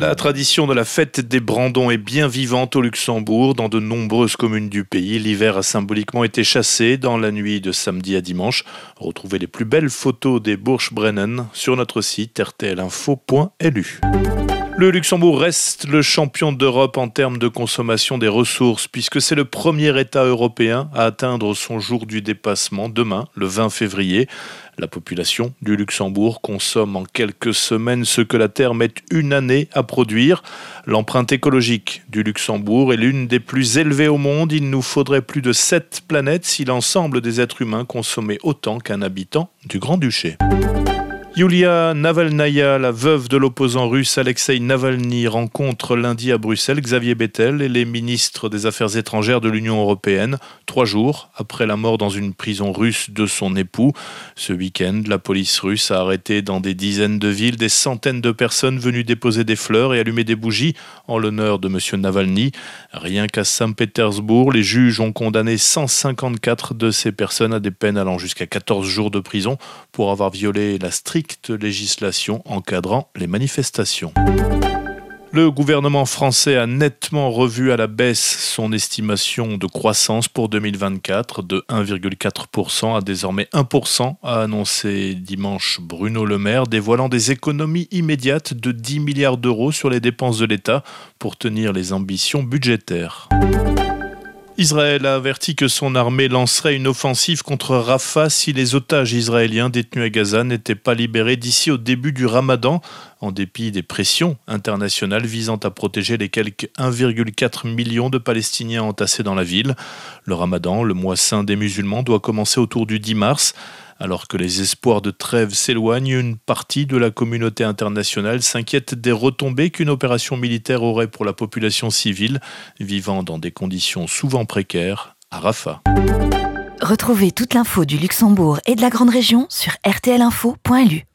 La tradition de la fête des Brandons est bien vivante au Luxembourg. Dans de nombreuses communes du pays, l'hiver a symboliquement été chassé dans la nuit de samedi à dimanche. Retrouvez les plus belles photos des Burschbrennen sur notre site rtlinfo.lu. Le Luxembourg reste le champion d'Europe en termes de consommation des ressources, puisque c'est le premier État européen à atteindre son jour du dépassement demain, le 20 février. La population du Luxembourg consomme en quelques semaines ce que la Terre met une année à produire. L'empreinte écologique du Luxembourg est l'une des plus élevées au monde. Il nous faudrait plus de sept planètes si l'ensemble des êtres humains consommaient autant qu'un habitant du Grand-Duché. Yulia Navalnaya, la veuve de l'opposant russe Alexei Navalny, rencontre lundi à Bruxelles Xavier Bettel et les ministres des Affaires étrangères de l'Union européenne, trois jours après la mort dans une prison russe de son époux. Ce week-end, la police russe a arrêté dans des dizaines de villes des centaines de personnes venues déposer des fleurs et allumer des bougies en l'honneur de M. Navalny. Rien qu'à Saint-Pétersbourg, les juges ont condamné 154 de ces personnes à des peines allant jusqu'à 14 jours de prison pour avoir violé la législation encadrant les manifestations. Le gouvernement français a nettement revu à la baisse son estimation de croissance pour 2024 de 1,4% à désormais 1%, a annoncé dimanche Bruno Le Maire, dévoilant des économies immédiates de 10 milliards d'euros sur les dépenses de l'État pour tenir les ambitions budgétaires. Israël a averti que son armée lancerait une offensive contre Rafah si les otages israéliens détenus à Gaza n'étaient pas libérés d'ici au début du ramadan, en dépit des pressions internationales visant à protéger les quelques 1,4 million de Palestiniens entassés dans la ville. Le ramadan, le mois saint des musulmans, doit commencer autour du 10 mars. Alors que les espoirs de trêve s'éloignent, une partie de la communauté internationale s'inquiète des retombées qu'une opération militaire aurait pour la population civile vivant dans des conditions souvent précaires à Rafah. Retrouvez toute l'info du Luxembourg et de la Grande Région sur rtlinfo.lu.